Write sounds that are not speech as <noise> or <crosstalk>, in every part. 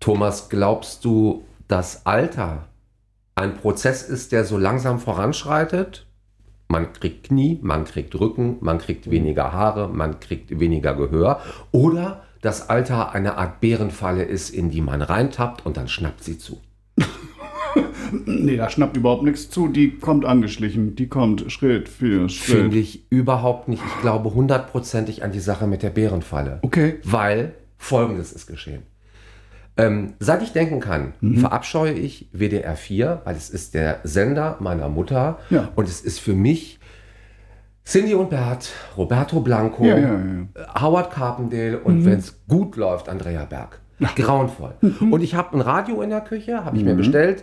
Thomas, glaubst du, dass Alter ein Prozess ist, der so langsam voranschreitet? Man kriegt Knie, man kriegt Rücken, man kriegt weniger Haare, man kriegt weniger Gehör. Oder das Alter eine Art Bärenfalle ist, in die man reintappt und dann schnappt sie zu. <laughs> Nee, da schnappt überhaupt nichts zu. Die kommt angeschlichen. Die kommt Schritt für Schritt. Finde ich überhaupt nicht. Ich glaube hundertprozentig an die Sache mit der Bärenfalle. Okay. Weil folgendes ist geschehen. Ähm, seit ich denken kann, Mhm. verabscheue ich WDR 4, weil es ist der Sender meiner Mutter Ja. und es ist für mich Cindy und Bert, Roberto Blanco, Ja, ja. Howard Carpendale und wenn es gut läuft, Andrea Berg. Grauenvoll. Und ich habe ein Radio in der Küche, habe ich mir bestellt.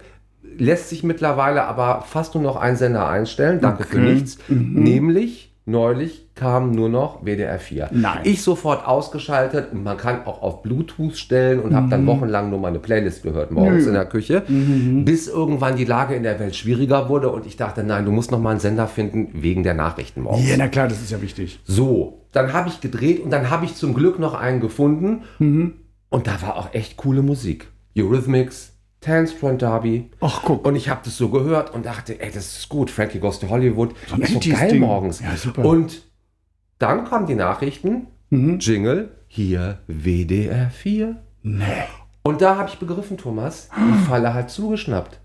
Lässt sich mittlerweile aber fast nur noch ein Sender einstellen. Danke für Okay. nichts. Nämlich neulich kam nur noch WDR 4. Nein. Ich sofort ausgeschaltet und man kann auch auf Bluetooth stellen und habe dann wochenlang nur meine Playlist gehört morgens Ja, in der Küche, bis irgendwann die Lage in der Welt schwieriger wurde und ich dachte, nein, du musst noch mal einen Sender finden wegen der Nachrichten morgens. Ja, na klar, das ist ja wichtig. So, dann habe ich gedreht und dann habe ich zum Glück noch einen gefunden. Mhm. Und da war auch echt coole Musik. Eurythmics, Tanstrand Derby. Ach, guck. Und ich habe das so gehört und dachte, ey, das ist gut. Frankie Goes to Hollywood. ein ist so 80s geil Ding. morgens. Ja, super. Und dann kommen die Nachrichten. Mhm. Jingle, hier WDR 4. Nee. Und da habe ich begriffen, Thomas, die Falle hat zugeschnappt.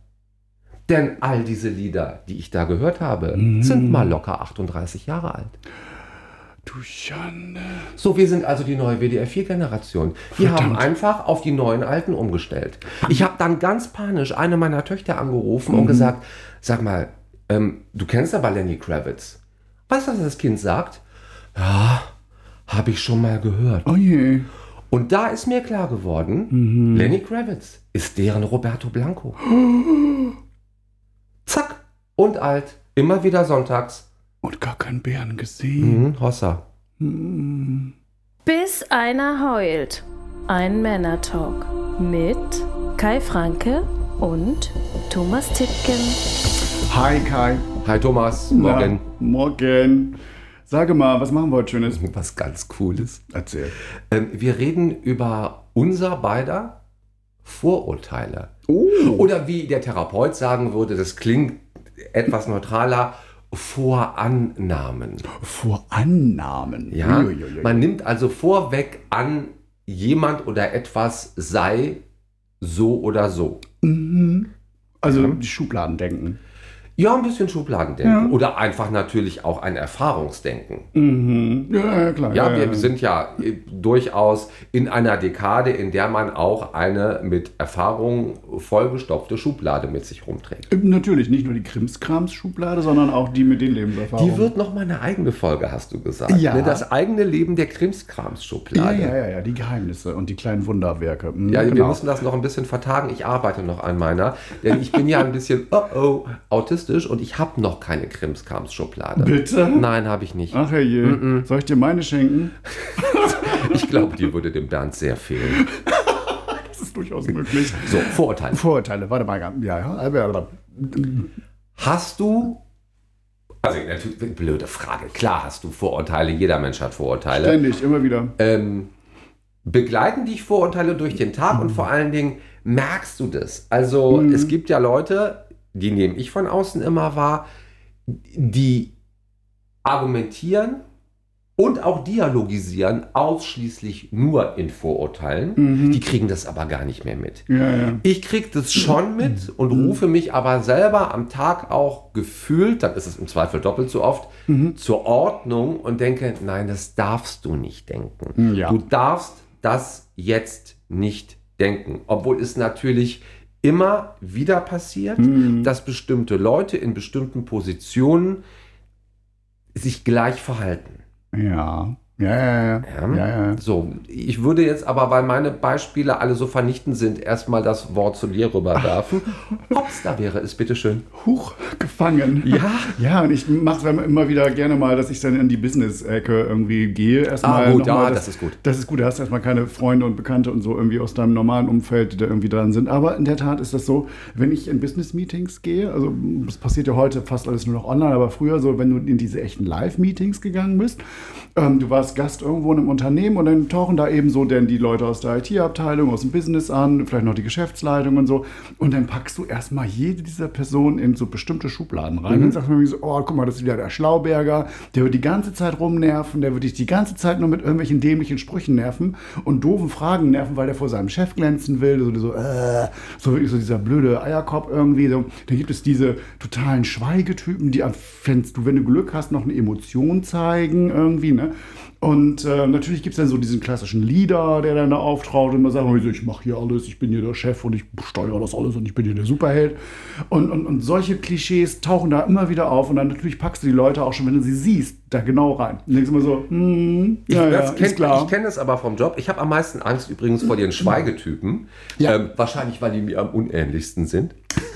Denn all diese Lieder, die ich da gehört habe, Mhm. sind mal locker 38 Jahre alt. Du Schande. So, wir sind also die neue WDR-4-Generation. Wir haben einfach auf die neuen Alten umgestellt. Ich habe dann ganz panisch eine meiner Töchter angerufen und gesagt, sag mal, ähm, du kennst aber Lenny Kravitz. Weißt du, was das Kind sagt? Ja, habe ich schon mal gehört. Oh je. Und da ist mir klar geworden, Lenny Kravitz ist deren Roberto Blanco. <gasps> Zack, und alt, immer wieder sonntags. Und gar keinen Bären gesehen. Mhm, Hossa. Bis einer heult. Ein Männertalk mit Kai Franke und Thomas Tittgen. Hi Kai. Hi Thomas, morgen. Na, morgen. Sage mal, was machen wir heute Schönes? Was ganz Cooles. Erzähl. Ähm, wir reden über unser beider Vorurteile. Oh. Oder wie der Therapeut sagen würde, das klingt etwas neutraler, Vorannahmen. Vorannahmen. Ja? Uiuiui. Man nimmt also vorweg an, jemand oder etwas sei so oder so. Also die Schubladen denken. Ja, ein bisschen Schubladendenken. Ja. Oder einfach natürlich auch ein Erfahrungsdenken. Mhm. Ja, ja, klar. Ja, wir sind ja äh, durchaus in einer Dekade, in der man auch eine mit Erfahrung vollgestopfte Schublade mit sich rumträgt. Äh, Natürlich nicht nur die Krimskrams-Schublade, sondern auch die mit den Lebenserfahrungen. Die wird noch mal eine eigene Folge, hast du gesagt. Ja. Ne? Das eigene Leben der ja, Krimskrams-Schublade. ja, ja, ja, die Geheimnisse und die kleinen Wunderwerke. Mhm, Ja, wir genau. müssen das noch ein bisschen vertagen. Ich arbeite noch an meiner, denn ich bin ja ein bisschen <laughs> oh oh autistisch und ich habe noch keine Krimskrams-Schublade. Bitte? Nein, habe ich nicht. Ach je, soll ich dir meine schenken? <laughs> Ich glaube, die würde dem Bernd sehr fehlen. <laughs> Das ist durchaus möglich. So, Vorurteile. Vorurteile, warte mal. Ja, ja, Hast du, also natürlich, blöde Frage, klar hast du Vorurteile, jeder Mensch hat Vorurteile. ständig, immer wieder. Ähm, begleiten dich Vorurteile durch den Tag und vor allen Dingen merkst du das. Also es gibt ja Leute, die nehme ich von außen immer wahr, die argumentieren und auch dialogisieren ausschließlich nur in Vorurteilen. Die kriegen das aber gar nicht mehr mit. Ja, ja. Ich krieg das schon mit und rufe mich aber selber am Tag auch gefühlt, dann ist es im Zweifel doppelt so oft, zur Ordnung und denke, nein, das darfst du nicht denken. Ja. Du darfst das jetzt nicht denken. Obwohl es natürlich immer wieder passiert, dass bestimmte Leute in bestimmten Positionen sich gleich verhalten. Ja. Ja, ja, ja. Ja? ja, ja. So, ich würde jetzt aber, weil meine Beispiele alle so vernichtend sind, erstmal das Wort zu dir rüberwerfen. <laughs> Ob's da wäre es, bitteschön. Huch, gefangen. Ja. Ja, und ich mache es immer wieder gerne mal, dass ich dann in die Business-Ecke irgendwie gehe. Erstmal Ah, gut, noch mal ja, das ist gut. Das ist gut, da hast du erstmal keine Freunde und Bekannte und so irgendwie aus deinem normalen Umfeld, die da irgendwie dran sind. Aber in der Tat ist das so, wenn ich in Business-Meetings gehe, also das passiert ja heute fast alles nur noch online, aber früher so, wenn du in diese echten Live-Meetings gegangen bist, ähm, du warst warst Gast irgendwo in einem Unternehmen und dann tauchen da eben so denn die Leute aus der IT-Abteilung, aus dem Business an, vielleicht noch die Geschäftsleitung und so. Und dann packst du erstmal jede dieser Personen in so bestimmte Schubladen rein. Mhm. Dann sagst du mir so, oh, guck mal, das ist wieder der Schlauberger, der wird die ganze Zeit rumnerven, der wird dich die ganze Zeit nur mit irgendwelchen dämlichen Sprüchen nerven und doofen Fragen nerven, weil der vor seinem Chef glänzen will. So, so, äh, so wirklich so dieser blöde Eierkopf irgendwie. So. Dann gibt es diese totalen Schweigetypen, die, wenn du Glück hast, noch eine Emotion zeigen irgendwie, ne? Und äh, natürlich gibt es dann so diesen klassischen Leader, der dann da auftraut und immer sagt, "Also ich mache hier alles, ich bin hier der Chef und ich steuere das alles und ich bin hier der Superheld. Und, und, und solche Klischees tauchen da immer wieder auf und dann natürlich packst du die Leute auch schon, wenn du sie siehst, da genau rein. Und denkst immer so, hm, Ich, ja, ja, kenn, klar. ich kenne das aber vom Job. Ich habe am meisten Angst übrigens vor den Schweigetypen. Ja. Ähm, wahrscheinlich, weil die mir am unähnlichsten sind.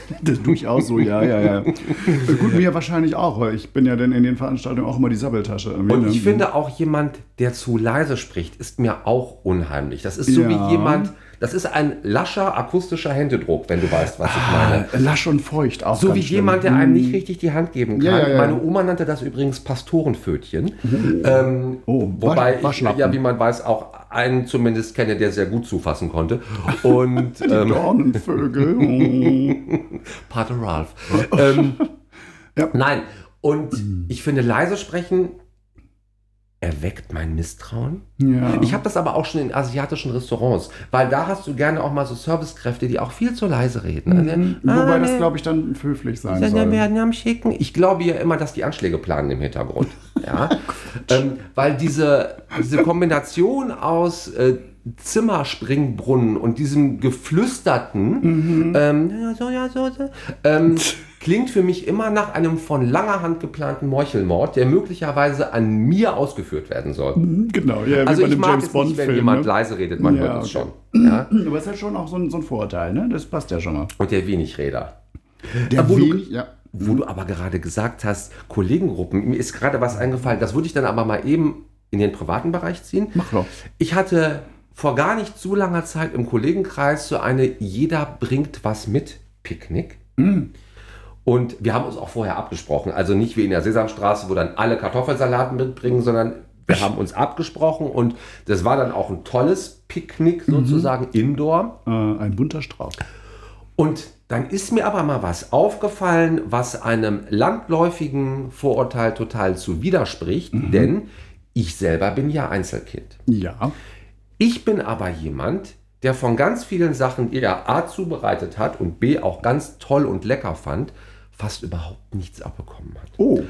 <laughs> Das durchaus so, ja, ja, ja. <laughs> Gut, mir wahrscheinlich auch, weil ich bin ja dann in den Veranstaltungen auch immer die Sabbeltasche. Und ne? ich finde auch jemand, der zu leise spricht, ist mir auch unheimlich. Das ist so Ja. wie jemand, das ist ein lascher akustischer Händedruck, wenn du weißt, was ich meine. Ah, lasch und feucht auch. So wie schlimm. jemand, der einem nicht richtig die Hand geben kann. Ja, ja. Meine Oma nannte das übrigens Pastorenpfötchen. Ähm, Oh, wobei ich, ja, wie man weiß, auch einen zumindest kenne, der sehr gut zufassen konnte. Und <laughs> ähm, Dornenvögel. <laughs> Oh. Pater Ralph. ähm, <laughs> Ja. Nein, und ich finde, leise sprechen erweckt mein Misstrauen. ja. Ich habe das aber auch schon in asiatischen Restaurants, weil da hast du gerne auch mal so Servicekräfte, die auch viel zu leise reden. Also, Mhm. Wobei das, glaube ich, dann höflich sein soll. werden am Schicken. Ich glaube ja immer, dass die Anschläge planen im Hintergrund. Ja? ähm, weil diese, diese Kombination aus äh, Zimmerspringbrunnen und diesem geflüsterten, ähm, ja, so, ja, so, so, ähm, klingt für mich immer nach einem von langer Hand geplanten Meuchelmord, der möglicherweise an mir ausgeführt werden soll. Mhm, Genau, ja, wie Also bei ich dem mag James es nicht, wenn Bond-Film. jemand Ne? leise redet, man Ja, hört es okay. schon. <clears throat> Ja? Aber es ist halt schon auch so ein, so ein Vorurteil, ne? Das passt ja schon mal. Und der Wenigräder. Der wo du- wenig, ja. Wo du aber gerade gesagt hast, Kollegengruppen, mir ist gerade was eingefallen, das würde ich dann aber mal eben in den privaten Bereich ziehen. Mach doch. Ich hatte vor gar nicht zu langer Zeit im Kollegenkreis so eine Jeder bringt was mit Picknick. Und wir haben uns auch vorher abgesprochen. Also nicht wie in der Sesamstraße, wo dann alle Kartoffelsalat mitbringen, sondern wir haben uns abgesprochen und das war dann auch ein tolles Picknick sozusagen indoor. Äh, ein bunter Strauß. Und dann ist mir aber mal was aufgefallen, was einem landläufigen Vorurteil total zu widerspricht, denn ich selber bin ja Einzelkind. Ja. Ich bin aber jemand, der von ganz vielen Sachen, die er A zubereitet hat und B auch ganz toll und lecker fand, fast überhaupt nichts abbekommen hat. Oh.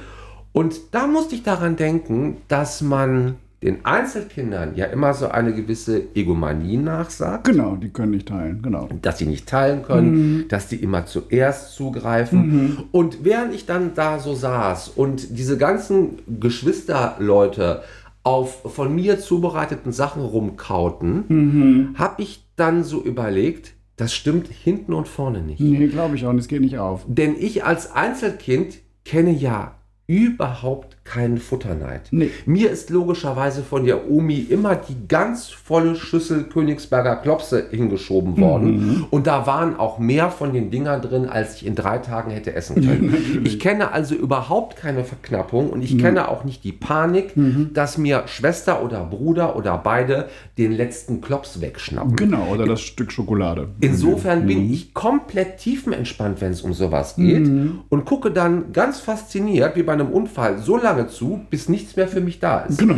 Und da musste ich daran denken, dass man den Einzelkindern ja immer so eine gewisse Egomanie nachsagt Genau, die können nicht teilen. Genau. dass sie nicht teilen können, dass die immer zuerst zugreifen. Und während ich dann da so saß und diese ganzen Geschwisterleute auf von mir zubereiteten Sachen rumkauten, habe ich dann so überlegt, das stimmt hinten und vorne nicht. Nee, glaube ich auch. nicht. Es geht nicht auf. Denn ich als Einzelkind kenne ja überhaupt keinen Futterneid. Nee. Mir ist logischerweise von der Omi immer die ganz volle Schüssel Königsberger Klopse hingeschoben worden. Und da waren auch mehr von den Dingern drin, als ich in drei Tagen hätte essen können. <laughs> ich kenne also überhaupt keine Verknappung und ich kenne auch nicht die Panik, dass mir Schwester oder Bruder oder beide den letzten Klops wegschnappen. Genau, oder das Stück Schokolade. Insofern bin ich komplett tiefenentspannt, wenn es um sowas geht und gucke dann ganz fasziniert, wie bei einem Unfall, so lange zu, bis nichts mehr für mich da ist. Genau,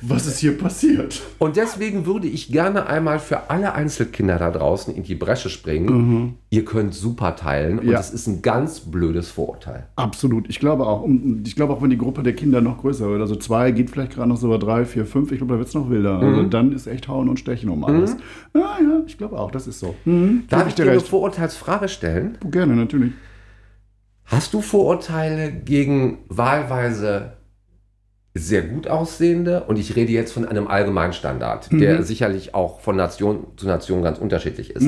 was ist hier passiert? Und deswegen würde ich gerne einmal für alle Einzelkinder da draußen in die Bresche springen. Ihr könnt super teilen und Ja. das ist ein ganz blödes Vorurteil. Absolut. Ich glaube auch. Ich glaube auch, wenn die Gruppe der Kinder noch größer wird, also zwei geht vielleicht gerade noch so über drei, vier, fünf, ich glaube, da wird es noch wilder. Also dann ist echt Hauen und Stechen um alles. Ja, ja, ich glaube auch, das ist so. Mhm. Darf ich dir eine Vorurteilsfrage stellen? Gerne, natürlich. Hast du Vorurteile gegen wahlweise sehr gut aussehende, und ich rede jetzt von einem Allgemeinstandard, der sicherlich auch von Nation zu Nation ganz unterschiedlich ist.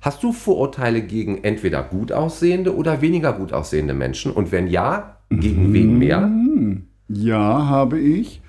Hast du Vorurteile gegen entweder gut aussehende oder weniger gut aussehende Menschen? Und wenn ja, gegen wen mehr? Ja, habe ich.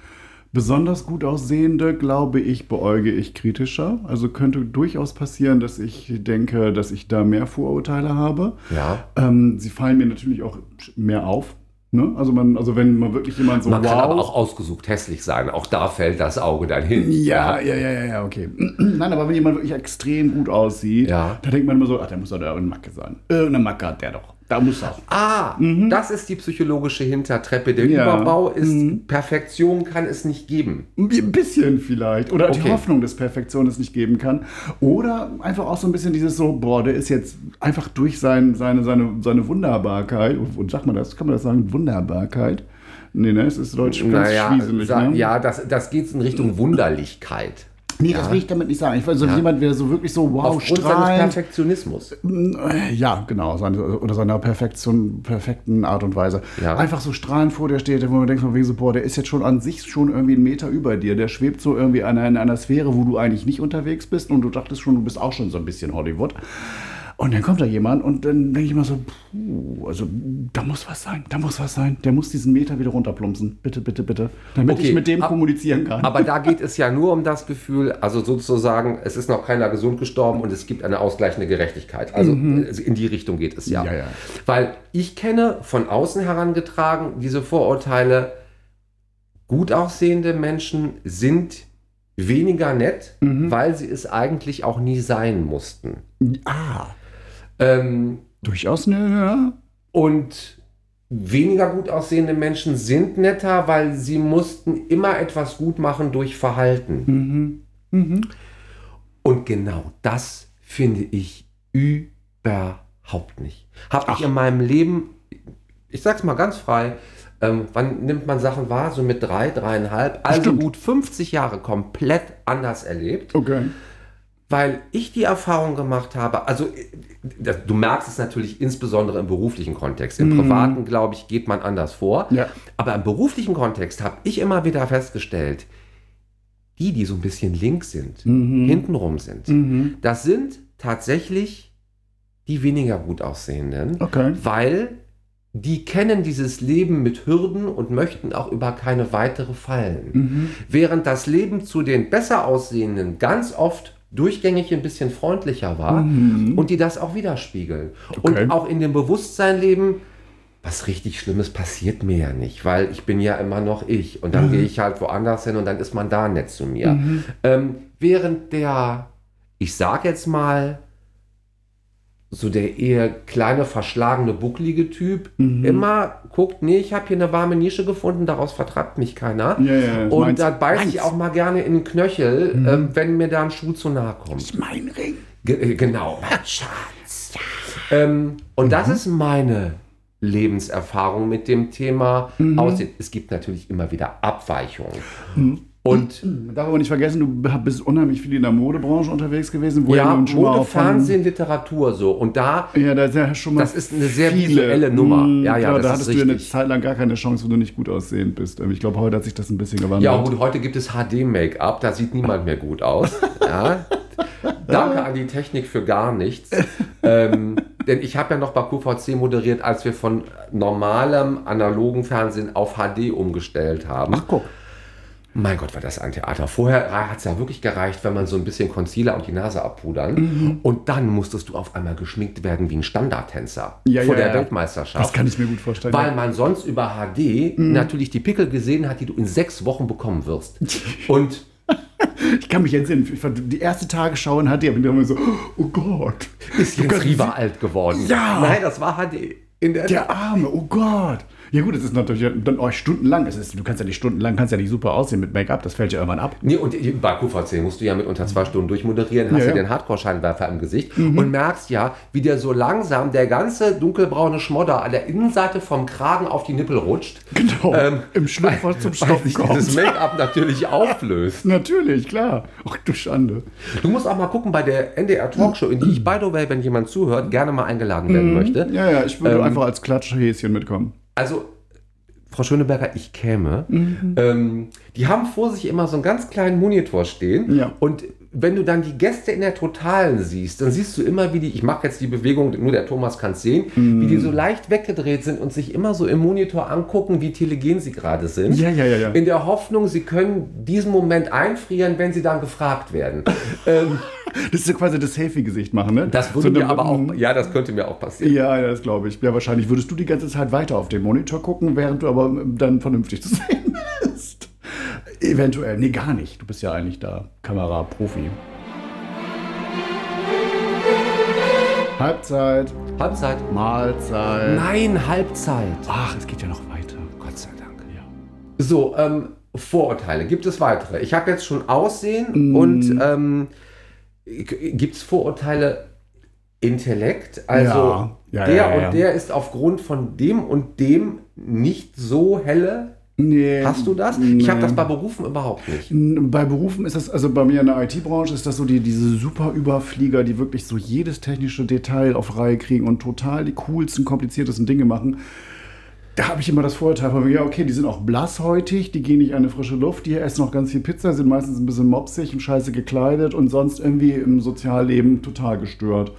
Besonders gut aussehende, glaube ich, beäuge ich kritischer. Also könnte durchaus passieren, dass ich denke, dass ich da mehr Vorurteile habe. Ja. Ähm, sie fallen mir natürlich auch mehr auf. Ne? Also, man, also wenn man wirklich jemand so Man wow. kann aber auch ausgesucht hässlich sein. Auch da fällt das Auge dann hin. ja, ja, ja, ja, ja, okay. <clears throat> Nein, aber wenn jemand wirklich extrem gut aussieht, Ja. da denkt man immer so, ach, der muss doch da eine Macke sein. Irgendeine Macke hat der doch. Da muss er. Ah, das ist die psychologische Hintertreppe. Der Mhm. Ja. Mhm. Überbau ist, Perfektion kann es nicht geben. Ein bisschen vielleicht. Oder die Okay. Hoffnung, dass Perfektion es nicht geben kann. Oder einfach auch so ein bisschen dieses so, boah, der ist jetzt einfach durch sein, seine, seine, seine Wunderbarkeit, und sagt man das, kann man das sagen, Wunderbarkeit? Nee, ne, es ist deutsch ganz Naja, schwieselig, ne? ja, das, das geht in Richtung Wunderlichkeit. Nee, das will ich damit nicht sagen. Ich weiß, so Ja. jemand, der so wirklich so, wow, Aufgrund seines strahlend. Perfektionismus. Äh, Ja, genau, seine, oder seiner Perfektion, perfekten Art und Weise. Ja. Einfach so strahlend vor dir steht, wo man denkt, von wegen so, boah, der ist jetzt schon an sich schon irgendwie einen Meter über dir. Der schwebt so irgendwie an in einer Sphäre, wo du eigentlich nicht unterwegs bist und du dachtest schon, du bist auch schon so ein bisschen Hollywood. Und dann kommt da jemand und dann denke ich immer so, puh, also da muss was sein, da muss was sein. Der muss diesen Meter wieder runterplumpsen. Bitte, bitte, bitte. Damit Okay, ich mit dem ab- kommunizieren kann. Aber da <laughs> geht es ja nur um das Gefühl, also sozusagen, es ist noch keiner gesund gestorben und es gibt eine ausgleichende Gerechtigkeit. Also äh, in die Richtung geht es ja. Mhm. Ja, ja. Weil ich kenne von außen herangetragen diese Vorurteile, gut aussehende Menschen sind weniger nett, Mhm. weil sie es eigentlich auch nie sein mussten. ah, Ähm, durchaus eine, ja. Und weniger gut aussehende Menschen sind netter, weil sie mussten immer etwas gut machen durch Verhalten. Und genau das finde ich überhaupt nicht. Habe ich in meinem Leben, ich sag's mal ganz frei, ähm, wann nimmt man Sachen wahr? So mit drei, dreieinhalb, also Stimmt. gut 50 Jahre komplett anders erlebt Okay. Weil ich die Erfahrung gemacht habe, also äh, du merkst es natürlich insbesondere im beruflichen Kontext. Im privaten, glaube ich, geht man anders vor. Ja. Aber im beruflichen Kontext habe ich immer wieder festgestellt, die, die so ein bisschen links sind, hintenrum sind, Mhm. das sind tatsächlich die weniger gut aussehenden, Okay. weil die kennen dieses Leben mit Hürden und möchten auch über keine weitere fallen. Mhm. Während das Leben zu den besser aussehenden ganz oft durchgängig ein bisschen freundlicher war und die das auch widerspiegeln. Mhm. Okay. Und auch in dem Bewusstsein leben, was richtig Schlimmes passiert mir ja nicht, weil ich bin ja immer noch ich. Und Mhm. dann gehe ich halt woanders hin und dann ist man da nett zu mir. Ähm, während der, ich sag jetzt mal, so der eher kleine, verschlagene, bucklige Typ Mhm. immer guckt, nee, ich habe hier eine warme Nische gefunden, daraus vertreibt mich keiner. Ja, ja, das und da beiß ich auch mal gerne in den Knöchel, ähm, wenn mir da ein Schuh zu nahe kommt. Mein Ring. Ge äh, genau, mein Schatz. Ähm, und das ist meine Lebenserfahrung mit dem Thema Aussehen. Es gibt natürlich immer wieder Abweichungen. Und Man darf aber nicht vergessen, du bist unheimlich viel in der Modebranche unterwegs gewesen, wo ja, schon Mode, von- Fernsehen, Literatur so. Und da Ja, da ist ja schon mal Das ist eine sehr viele. visuelle Nummer. Mm, Ja, ja, klar, da hattest du ja eine richtig. Zeit lang gar keine Chance, wo du nicht gut aussehend bist. Ich glaube, heute hat sich das ein bisschen gewandelt. Ja, gut, heute gibt es HD-Make-up, da sieht niemand mehr gut aus. <laughs> Ja. Danke an die Technik für gar nichts. ähm, denn ich habe ja noch bei QVC moderiert, als wir von normalem analogen Fernsehen auf HD umgestellt haben. Ach, guck. Mein Gott, war das ein Theater. Vorher hat es ja wirklich gereicht, wenn man so ein bisschen Concealer und die Nase abpudern. Mhm. Und dann musstest du auf einmal geschminkt werden wie ein Standardtänzer Ja, vor ja, der ja. Weltmeisterschaft. Das kann ich mir gut vorstellen. Weil. Mhm. man sonst über HD natürlich die Pickel gesehen hat, die du in sechs Wochen bekommen wirst. <laughs> Und Ich kann mich entsinnen. Die erste Tagesschau in HD, und ich immer so, oh Gott. ist Jens Rieber alt geworden. Ja. Nein, das war HD. In der Der Arme, oh Gott. Ja gut, es ist natürlich dann euch stundenlang. Es ist, du kannst ja nicht stundenlang, kannst ja nicht super aussehen mit Make-up. Das fällt ja irgendwann ab. Nee, und bei QVC musst du ja mit unter zwei Stunden durchmoderieren, hast Ja, ja. Mhm. den Hardcore-Scheinwerfer im Gesicht und merkst ja, wie der so langsam der ganze dunkelbraune Schmodder an der Innenseite vom Kragen auf die Nippel rutscht. Genau. Ähm, Im Schlüpfer zum Stoppen sich dieses kommt. Make-up natürlich <laughs> auflöst. Natürlich, klar. Ach du Schande. Du musst auch mal gucken bei der NDR Talkshow, in die ich, by the way, wenn jemand zuhört, gerne mal eingeladen werden möchte. Ja, ja, ich würde Ähm, einfach als Klatschhäschen mitkommen. Also, Frau Schöneberger, ich käme. Mhm. Ähm, die haben vor sich immer so einen ganz kleinen Monitor stehen. Ja. Und wenn du dann die Gäste in der Totalen siehst, dann siehst du immer, wie die, ich mache jetzt die Bewegung, nur der Thomas kann es sehen, Mhm. wie die so leicht weggedreht sind und sich immer so im Monitor angucken, wie telegen sie gerade sind. Ja, ja, ja, ja. In der Hoffnung, sie können diesen Moment einfrieren, wenn sie dann gefragt werden. <laughs> ähm, Das ist ja quasi das Selfie-Gesicht machen, ne? Das würde So mir aber auch, ja, das könnte mir auch passieren. Ja, das glaube ich. Ja, wahrscheinlich würdest du die ganze Zeit weiter auf den Monitor gucken, während du aber dann vernünftig zu <laughs> sehen bist. Eventuell. Nee, gar nicht. Du bist ja eigentlich da Kameraprofi. Halbzeit, Halbzeit. Mahlzeit. Nein, Halbzeit. Ach, es geht ja noch weiter. Gott sei Dank. Ja. So, ähm, Vorurteile. Gibt es weitere? Ich habe jetzt schon Aussehen und ähm, gibt es Vorurteile Intellekt? Also Ja. Ja, der ja, und der ist aufgrund von dem und dem nicht so helle. Nee. Hast du das? Ich habe nee. das bei Berufen überhaupt nicht. Bei Berufen ist das, also bei mir in der IT-Branche ist das so die, diese super Überflieger, die wirklich so jedes technische Detail auf Reihe kriegen und total die coolsten, kompliziertesten Dinge machen. Da habe ich immer das Vorurteil von mir, ja, okay, die sind auch blasshäutig, die gehen nicht an eine frische Luft, die essen noch ganz viel Pizza, sind meistens ein bisschen mopsig und scheiße gekleidet und sonst irgendwie im Sozialleben total gestört.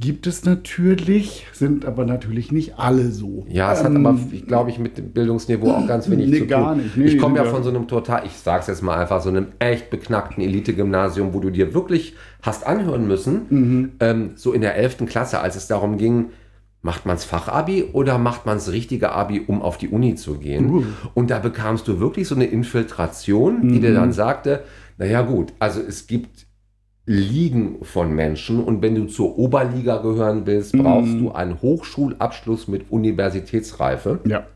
Gibt es natürlich, sind aber natürlich nicht alle so. Ja, es hat Ähm, aber, ich glaube ich, mit dem Bildungsniveau auch ganz wenig nee, zu tun. gar nicht. Nee, ich komme ja sind ja- von so einem total, ich sag's jetzt mal einfach, so einem echt beknackten Elite-Gymnasium, wo du dir wirklich hast anhören müssen, Mhm. ähm, so in der 11. Klasse, als es darum ging, macht man's Fachabi oder macht man's richtige Abi, um auf die Uni zu gehen? Uh. Und da bekamst du wirklich so eine Infiltration, die Mhm. dir dann sagte, naja gut, also es gibt Ligen von Menschen und wenn du zur Oberliga gehören willst, brauchst Mhm. du einen Hochschulabschluss mit Universitätsreife. Ja.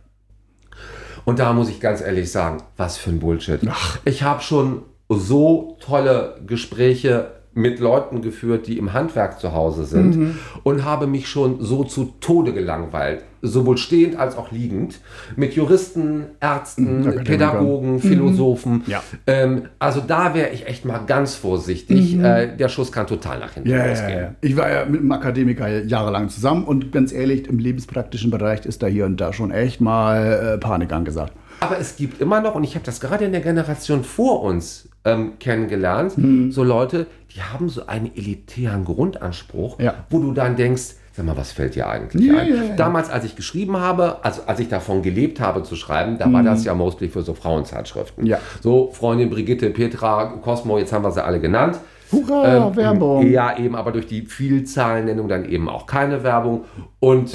Und da muss ich ganz ehrlich sagen, was für ein Bullshit. Ich habe schon so tolle Gespräche mit Leuten geführt, die im Handwerk zu Hause sind Mhm. und habe mich schon so zu Tode gelangweilt, sowohl stehend als auch liegend, mit Juristen, Ärzten, Akademiker. Pädagogen, Philosophen. Mhm. Ja. Ähm, also da wäre ich echt mal ganz vorsichtig. Äh, der Schuss kann total nach hinten Mhm. Ja, losgehen. ja. Ich war ja mit einem Akademiker jahrelang zusammen und ganz ehrlich, im lebenspraktischen Bereich ist da hier und da schon echt mal äh, Panik angesagt. Aber es gibt immer noch, und ich habe das gerade in der Generation vor uns ähm, kennengelernt, Hm. so Leute, die haben so einen elitären Grundanspruch, Ja. wo du dann denkst, sag mal, was fällt dir eigentlich Ja, ein? ja. Damals, als ich geschrieben habe, also als ich davon gelebt habe zu schreiben, da war das ja mostly für so Frauenzeitschriften. Hm. Ja. So, Freundin Brigitte, Petra, Cosmo, jetzt haben wir sie alle genannt. Hurra, Ähm, Werbung! Ja, eben, aber durch die Vielzahlennennung dann eben auch keine Werbung. Und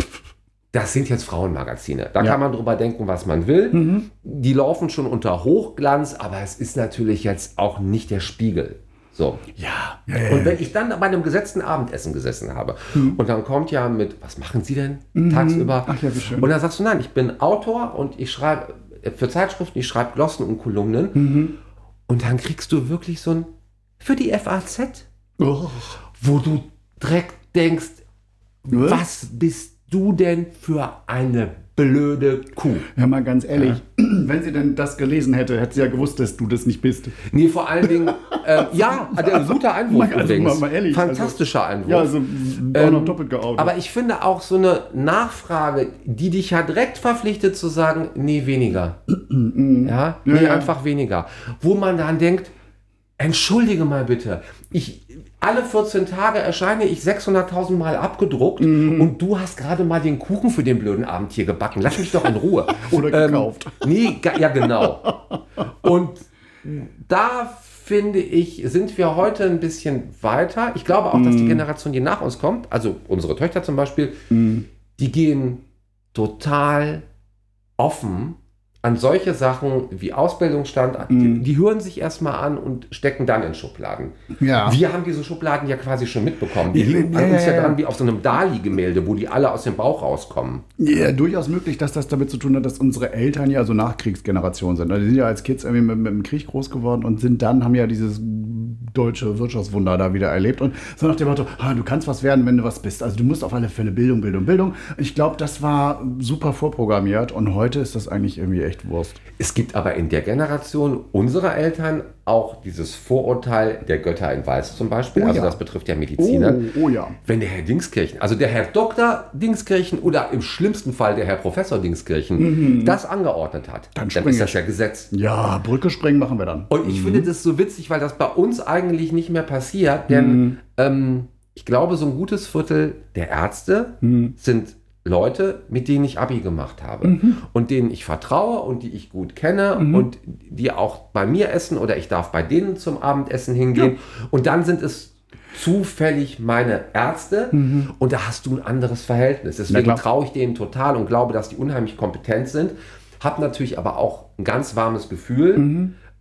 das sind jetzt Frauenmagazine. Da Ja. Mhm. kann man drüber denken, was man will. Die laufen schon unter Hochglanz, aber es ist natürlich jetzt auch nicht der Spiegel. So. Ja, ja. Und wenn ich dann bei einem gesetzten Abendessen gesessen habe und dann kommt ja mit, was machen Sie denn tagsüber? Mhm. Ach ja, wie schön. Und dann sagst du, nein, ich bin Autor und ich schreibe äh, für Zeitschriften, ich schreibe Glossen und Kolumnen. Mhm. Und dann kriegst du wirklich so ein, für die FAZ, Oh. wo du direkt denkst, Was? was bist du denn für eine blöde Kuh? Ja, mal ganz ehrlich, <clears throat> wenn sie denn das gelesen hätte, hätte sie ja gewusst, dass du das nicht bist. Nee, vor allen Dingen, äh, ja, also ein guter <laughs> Einwurf also übrigens. mal- mal ehrlich, Fantastischer Einwurf. Ja, also auch Ähm, noch doppelt geoutet. Aber ich finde auch so eine Nachfrage, die dich ja direkt verpflichtet zu sagen, nee, weniger. <clears throat> ja, nee, ja. einfach weniger. Wo man dann denkt, entschuldige mal bitte, ich, alle 14 Tage erscheine ich 600.000 Mal abgedruckt Mhm. und du hast gerade mal den Kuchen für den blöden Abend hier gebacken. Lass mich doch in Ruhe. <laughs> Oder gekauft. Nee, ga- ja genau. <laughs> Und da finde ich, sind wir heute ein bisschen weiter. Ich glaube auch, dass Mhm. die Generation, die nach uns kommt, also unsere Töchter zum Beispiel, Mhm. die gehen total offen an solche Sachen wie Ausbildungsstand. Die, die hören sich erstmal an und stecken dann in Schubladen. Mhm. Ja. Wir haben diese Schubladen ja quasi schon mitbekommen. Die liegen ja, an uns ja, ja ja. dran wie auf so einem Dali-Gemälde, wo die alle aus dem Bauch rauskommen. Ja, durchaus möglich, dass das damit zu tun hat, dass unsere Eltern ja so Nachkriegsgeneration sind. Also die sind ja als Kids irgendwie mit, mit dem Krieg groß geworden und sind dann, haben ja dieses deutsche Wirtschaftswunder da wieder erlebt. Und so nach dem Motto, ah, du kannst was werden, wenn du was bist. Also du musst auf alle Fälle Bildung, Bildung, Bildung. Ich glaube, das war super vorprogrammiert und heute ist das eigentlich irgendwie echt Wurst. Es gibt aber in der Generation unserer Eltern auch dieses Vorurteil der Götter in Weiß zum Beispiel. Oh also ja. das betrifft ja Mediziner. Oh, oh ja. Wenn der Herr Dingskirchen, also der Herr Dr. Dingskirchen oder im schlimmsten Fall der Herr Professor Dingskirchen das angeordnet hat, Mhm. Dann dann, ist das ja Gesetz. Ja, Brücke sprengen machen wir dann. Und ich finde das so witzig, weil das bei uns eigentlich nicht mehr passiert, denn ähm, ich glaube, so ein gutes Viertel der Ärzte sind Leute, mit denen ich Abi gemacht habe und denen ich vertraue und die ich gut kenne und die auch bei mir essen oder ich darf bei denen zum Abendessen hingehen. Und dann sind es zufällig meine Ärzte und da hast du ein anderes Verhältnis. Deswegen traue ich denen total und glaube, dass die unheimlich kompetent sind. Hab natürlich aber auch ein ganz warmes Gefühl.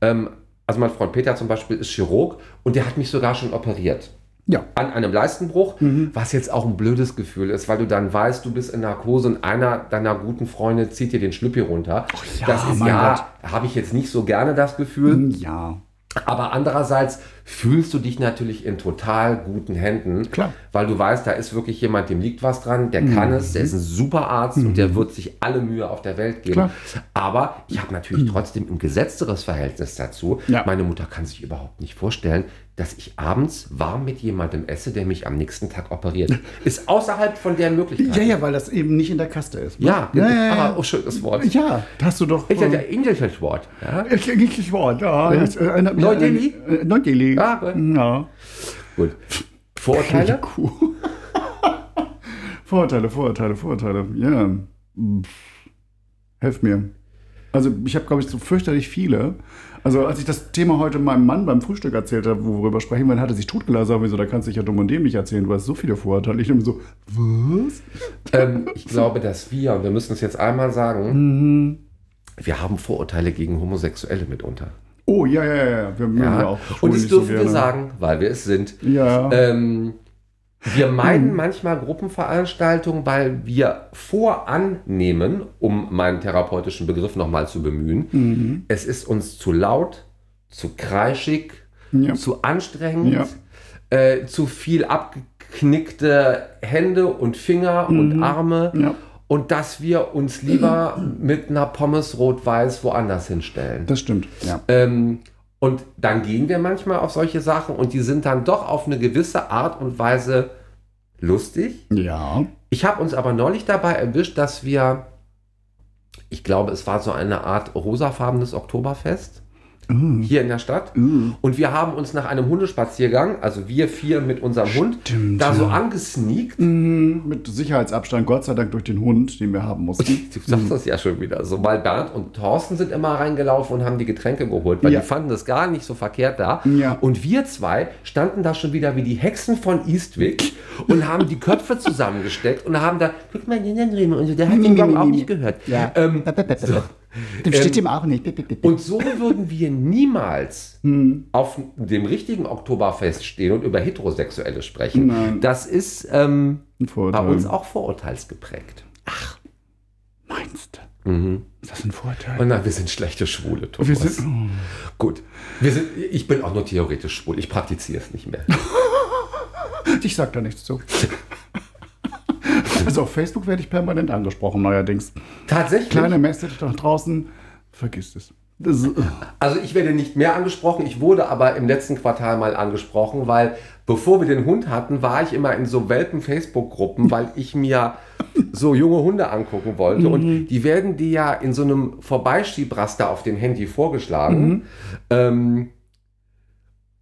Ähm, also mein Freund Peter zum Beispiel ist Chirurg und der hat mich sogar schon operiert Ja. an einem Leistenbruch, was jetzt auch ein blödes Gefühl ist, weil du dann weißt, du bist in Narkose und einer deiner guten Freunde zieht dir den Schlüppi runter. ja, das ist ja, habe ich jetzt nicht so gerne das Gefühl. Ja. Aber andererseits fühlst du dich natürlich in total guten Händen, Klar. weil du weißt, da ist wirklich jemand, dem liegt was dran, der kann es, der ist ein super Arzt und der wird sich alle Mühe auf der Welt geben. Klar. Aber ich habe natürlich trotzdem ein gesetzteres Verhältnis dazu. Ja. Meine Mutter kann sich überhaupt nicht vorstellen, dass ich abends warm mit jemandem esse, der mich am nächsten Tag operiert. <laughs> Ist außerhalb von deren Möglichkeit. Ja, ja, weil das eben nicht in der Kaste ist. ne? Ja, ja, ja, ja. aber oh, schönes Wort. Ja, da hast du doch. Ist ja der englisches Wort. Ja? Ich englisches Wort, ja. Das, äh, Neu-Delhi? Neu-Delhi. Ja, gut. Ja. Gut. Vorurteile? <laughs> Vorurteile, Vorurteile, Vorurteile. Ja. Pff. Helf mir. Also ich habe, glaube ich, so fürchterlich viele. Also als ich das Thema heute meinem Mann beim Frühstück erzählt habe, worüber sprechen wir, hat er sich totgelassen. Aber so, da kannst du dich ja dumm und dämlich erzählen. Du hast so viele Vorurteile. Ich nehme so, was? ähm, ich glaube, dass wir, und wir müssen es jetzt einmal sagen, Mhm. wir haben Vorurteile gegen Homosexuelle mitunter. Oh, ja, ja, ja. Wir mögen ja auch. Und das nicht so dürfen wir sagen, weil wir es sind. Ja. Ähm, wir meiden Hm. manchmal Gruppenveranstaltungen, weil wir vorannehmen, um meinen therapeutischen Begriff nochmal zu bemühen, Mhm. es ist uns zu laut, zu kreischig, Ja. zu anstrengend, Ja. äh, zu viel abgeknickte Hände und Finger und Arme. Mhm. Ja. Und dass wir uns lieber mit einer Pommes rot-weiß woanders hinstellen. Das stimmt. Ja. Ähm, und dann gehen wir manchmal auf solche Sachen und die sind dann doch auf eine gewisse Art und Weise lustig. Ja. Ich habe uns aber neulich dabei erwischt, dass wir, ich glaube, es war so eine Art rosafarbenes Oktoberfest Uh. hier in der Stadt. Und wir haben uns nach einem Hundespaziergang, also wir vier mit unserem Hund, Stimmt, da so ja. angesneakt. Mhm. Mit Sicherheitsabstand, Gott sei Dank durch den Hund, den wir haben mussten. <laughs> Du sagst das ja schon wieder. So, weil Bernd und Thorsten sind immer reingelaufen und haben die Getränke geholt, weil Ja. die fanden das gar nicht so verkehrt da. Ja. Und wir zwei standen da schon wieder wie die Hexen von Eastwick <laughs> und haben die Köpfe zusammengesteckt und haben da, guck mal, den Riemen und so, der hat den Gong auch nicht gehört. Ja. Ähm, Dem steht ihm auch nicht. und so würden wir niemals Hm. auf dem richtigen Oktoberfest stehen und über Heterosexuelle sprechen. Nein. Das ist ähm, Ein bei uns auch vorurteilsgeprägt. Meinst du? Ist das ein Vorurteil? Und na, wir sind schlechte Schwule, Thomas. Wir sind, Gut. Wir sind, ich bin auch nur theoretisch schwul. Ich praktiziere es nicht mehr. <laughs> ich sag da nichts zu. <laughs> Also auf Facebook werde ich permanent angesprochen, neuerdings. Tatsächlich. Kleine Message da draußen, vergiss es. Das ist, Also ich werde nicht mehr angesprochen. Ich wurde aber im letzten Quartal mal angesprochen, weil bevor wir den Hund hatten, war ich immer in so Welpen-Facebook-Gruppen, <laughs> weil ich mir so junge Hunde angucken wollte. Und die werden dir ja in so einem Vorbeischiebраster auf dem Handy vorgeschlagen. Ähm,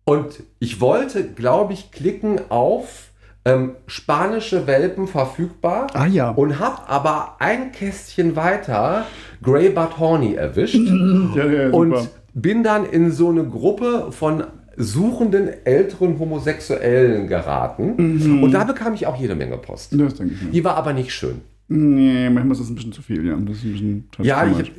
und ich wollte, glaube ich, klicken auf ähm, spanische Welpen verfügbar. Ah ja. Und habe aber ein Kästchen weiter Grey Butt Horny erwischt ja, ja, super. und bin dann in so eine Gruppe von suchenden älteren Homosexuellen geraten. Und da bekam ich auch jede Menge Post. das denke ich mir. Die war aber nicht schön. Nee, manchmal ist das ein bisschen zu viel, ja. Das ist ein bisschen Ja, ich.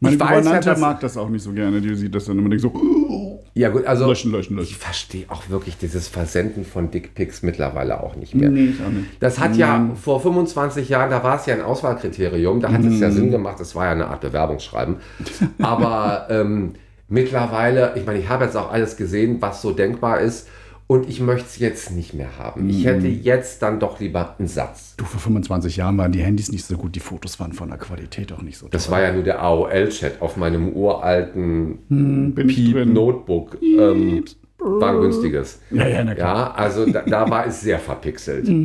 Meine ich weiß Gouvernante dass, mag das auch nicht so gerne. Die sieht das dann immer denkt so, oh, ja gut, also löschen, löschen, ich löschen. verstehe auch wirklich dieses Versenden von Dickpics mittlerweile auch nicht mehr. Nee, ich auch nicht. Das hat ja vor 25 Jahren, da war es ja ein Auswahlkriterium, da hat es Mhm. ja Sinn gemacht, es war ja eine Art Bewerbungsschreiben. Aber ähm, mittlerweile, ich meine, ich habe jetzt auch alles gesehen, was so denkbar ist und ich möchte es jetzt nicht mehr haben. Ich Mhm. hätte jetzt dann doch lieber einen Satz. Du, vor 25 Jahren waren die Handys nicht so gut, die Fotos waren von der Qualität auch nicht so Das war ja nur der AOL-Chat auf meinem uralten Hm, bin ich Piep drin. Notebook. Ähm, war ein günstiges. Ja, ja, na klar. Ja, also da, da war es sehr verpixelt. <laughs>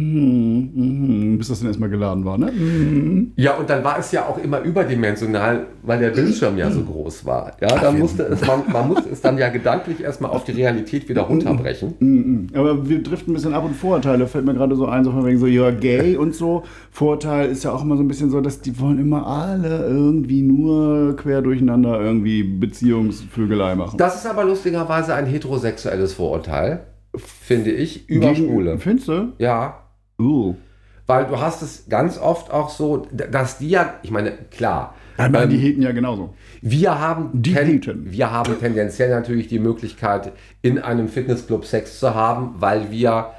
Mhm, bis das dann erstmal geladen war, ne? Mhm. Ja, und dann war es ja auch immer überdimensional, weil der Bildschirm ja so groß war. Ja, da musste es, man, man musste es dann ja gedanklich erstmal auf die Realität wieder runterbrechen. Mhm. Aber wir driften ein bisschen ab und Vorurteile. Fällt mir gerade so ein, so von wegen so, ja, gay <laughs> und so. Vorurteil ist ja auch immer so ein bisschen so, dass die wollen immer alle irgendwie nur quer durcheinander irgendwie Beziehungsvögelei machen. Das ist aber lustigerweise ein heterosexuelles Vorurteil. finde ich, über Gegen- Schwule. Findest du? Ja, Uh. weil du hast es ganz oft auch so, dass die ja, ich meine, klar, meine, ähm, die heten ja genauso. wir haben, Die haten. wir haben tendenziell natürlich die Möglichkeit, in einem Fitnessclub Sex zu haben, weil wir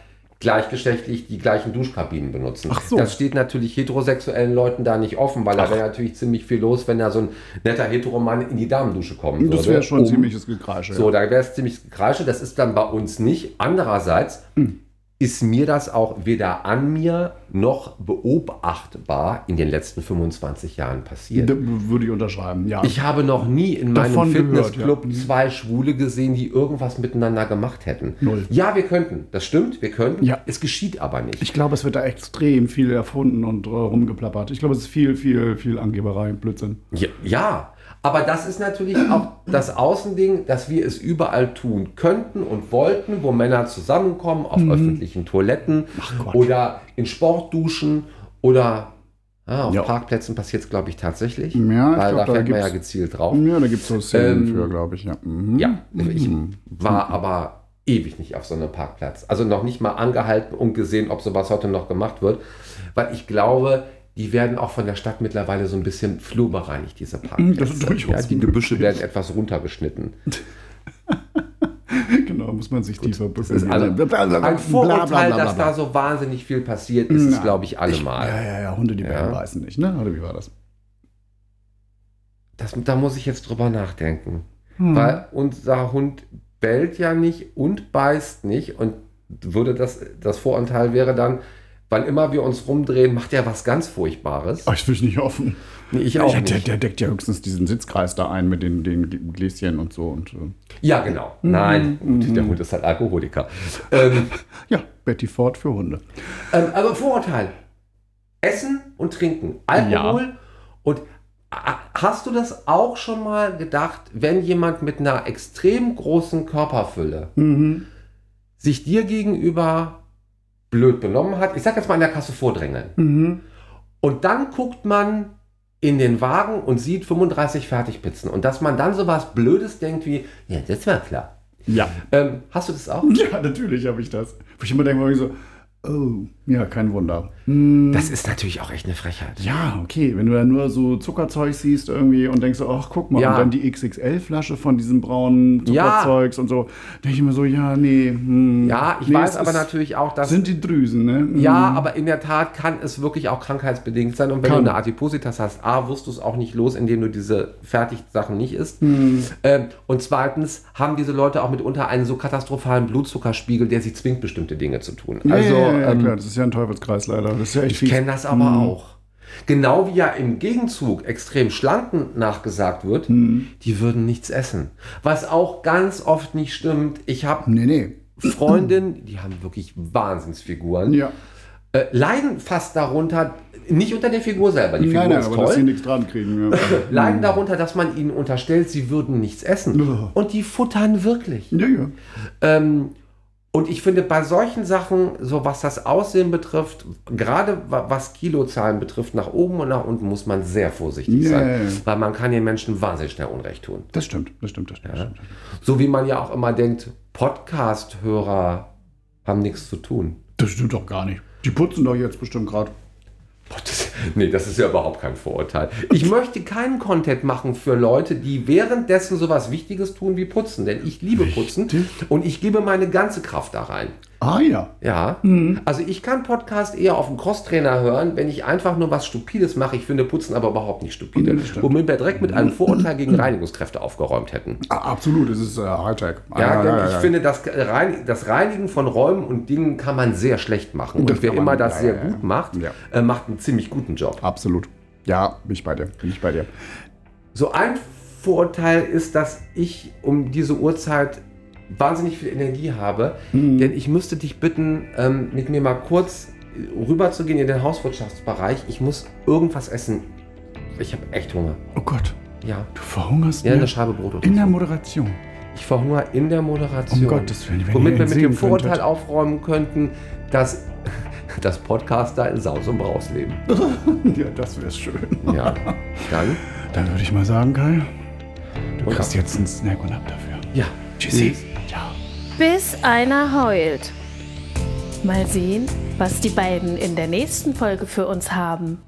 gleichgeschlechtlich die gleichen Duschkabinen benutzen. Ach so. Das steht natürlich heterosexuellen Leuten da nicht offen, weil da wäre natürlich ziemlich viel los, wenn da so ein netter Heteromann in die Damendusche kommen würde. Das wäre schon um- ziemliches Gekreische. So, da wäre es ziemlich Gekreische. Das ist dann bei uns nicht. Andererseits Hm. Ist mir das auch weder an mir noch beobachtbar in den letzten 25 Jahren passiert. Da würde ich unterschreiben, ja. Ich habe noch nie in meinem Davon gehört, Fitnessclub ja. Mhm. zwei Schwule gesehen, die irgendwas miteinander gemacht hätten. Null. Ja, wir könnten. Das stimmt, wir könnten. Ja. Es geschieht aber nicht. Ich glaube, es wird da extrem viel erfunden und äh, rumgeplappert. Ich glaube, es ist viel, viel, viel Angeberei, Blödsinn. Ja, ja, aber das ist natürlich auch das Außending, dass wir es überall tun könnten und wollten, wo Männer zusammenkommen, auf öffentlichen Toiletten oder in Sportduschen oder ah, auf Ja. Parkplätzen passiert es, glaube ich, tatsächlich. Ja, ich weil glaub, da fährt man ja gezielt drauf. Ja, da gibt es so Szenen Ähm, für, glaube ich. Ja. Mhm. Ja, ich war aber ewig nicht auf so einem Parkplatz. Also noch nicht mal angehalten und gesehen, ob sowas heute noch gemacht wird. Weil ich glaube, die werden auch von der Stadt mittlerweile so ein bisschen flurbereinigt, diese Parkplätze. Das ist durchaus ja, die Gebüsche werden etwas runtergeschnitten. <laughs> Genau, muss man sich tiefer Das ist alle, ein Vorurteil, dass da so wahnsinnig viel passiert, ist es, Na, glaube ich, allemal. Ja, ja, ja, Hunde, die Ja. beißen nicht, ne? Oder wie war das? Das, da muss ich jetzt drüber nachdenken. Hm. Weil unser Hund bellt ja nicht und beißt nicht. Und würde das, das Vorurteil wäre dann, wann immer wir uns rumdrehen, macht er was ganz Furchtbares. Oh, ich will nicht offen. Nee, ich auch ja, der, nicht. der deckt ja höchstens diesen Sitzkreis da ein mit den, den Gläschen und so. Und, äh, Ja, genau. Mhm. Nein, gut, der Hund ist halt Alkoholiker. ähm, <laughs> ja, Betty Ford für Hunde. ähm, aber Vorurteil. Essen und Trinken. Alkohol. Und a- hast du das auch schon mal gedacht, wenn jemand mit einer extrem großen Körperfülle Mhm. sich dir gegenüber blöd benommen hat? Ich sag jetzt mal in der Kasse vordrängeln. Mhm. Und dann guckt man in den Wagen und sieht 35 Fertigpizzen. Und dass man dann sowas Blödes denkt wie, ja, das war klar. Ja. Ähm, hast du das auch? <laughs> Ja, natürlich habe ich das. Wo ich immer denke, so, oh, ja, kein Wunder. Hm, Das ist natürlich auch echt eine Frechheit. ja, okay, wenn du da nur so Zuckerzeug siehst irgendwie und denkst ach, guck mal, Ja. und dann die XXL-Flasche von diesem braunen Ja. Zuckerzeugs und so, denke ich immer so, ja, nee. Hm, Ja, ich nee, weiß aber ist- natürlich auch, dass. Sind die Drüsen, ne? Hm. ja, aber in der Tat kann es wirklich auch krankheitsbedingt sein. Und wenn Kann. du eine Adipositas hast, A, wirst du es auch nicht los, indem du diese Fertigsachen nicht isst. Hm. Ähm, und zweitens haben diese Leute auch mitunter einen so katastrophalen Blutzuckerspiegel, der sie zwingt, bestimmte Dinge zu tun. Ja, Also, ja, ja, ja, ähm, klar, das ist ja ein Teufelskreis leider. Das ist ja echt Ich kenne das aber auch. Genau wie ja im Gegenzug extrem Schlanken nachgesagt wird, Hm. die würden nichts essen. Was auch ganz oft nicht stimmt. Ich habe Nee, nee. Freundinnen, die haben wirklich Wahnsinnsfiguren, Ja. äh, leiden fast darunter, nicht unter der Figur selber, die Figur Nein, nein, ist aber toll, dass sie nichts dran kriegen. Ja, <laughs> leiden darunter, dass man ihnen unterstellt, sie würden nichts essen. Und die futtern wirklich. ja. ja. Ähm, und ich finde, bei solchen Sachen, so was das Aussehen betrifft, gerade wa- was Kilozahlen betrifft, nach oben und nach unten muss man sehr vorsichtig Ja, sein. ja, ja. Weil man kann den Menschen wahnsinnig schnell Unrecht tun. Das stimmt, das stimmt, das stimmt. Stimmt. So wie man ja auch immer denkt, Podcast-Hörer haben nichts zu tun. Das stimmt doch gar nicht. Die putzen doch jetzt bestimmt gerade. Boah, das, <laughs> nee, das ist ja überhaupt kein Vorurteil. Ich möchte keinen Content machen für Leute, die währenddessen sowas Wichtiges tun wie putzen. Denn ich liebe Putzen und ich gebe meine ganze Kraft da rein. Ah ja. Ja, also ich kann Podcast eher auf dem Crosstrainer hören, wenn ich einfach nur was Stupides mache. Ich finde Putzen aber überhaupt nicht stupide. Ja, stimmt. Womit wir direkt mit einem Vorurteil gegen Reinigungskräfte aufgeräumt hätten. Ah, absolut, es ist äh, Hightech. Ja, Ah, denn ich finde, das, Rein das Reinigen von Räumen und Dingen kann man sehr schlecht machen. Und Das wer immer das ja, sehr ja, ja. gut macht, Ja. äh, macht einen ziemlich guten Job. Absolut. Ja, bin ich bei dir. Bin ich bei dir. So ein Vorurteil ist, dass ich um diese Uhrzeit wahnsinnig viel Energie habe, Mhm. denn ich müsste dich bitten, ähm, mit mir mal kurz rüberzugehen in den Hauswirtschaftsbereich. Ich muss irgendwas essen. Ich habe echt Hunger. Oh Gott, Ja, du verhungerst ja eine Scheibe Brot oder in der. Moderation. Ich verhungere in der Moderation. Um Gottes Willen, wenn Womit wir mit dem Vorurteil könntet. aufräumen könnten, dass das Podcaster in Saus und Braus leben. <laughs> Ja, das wäre schön. Ja, dann. Dann würde ich mal sagen, Kai, du Und kriegst ab. jetzt einen Snack und ab dafür. Ja, Tschüssi. Tschüss. Ciao. bis einer heult. Mal sehen, was die beiden in der nächsten Folge für uns haben.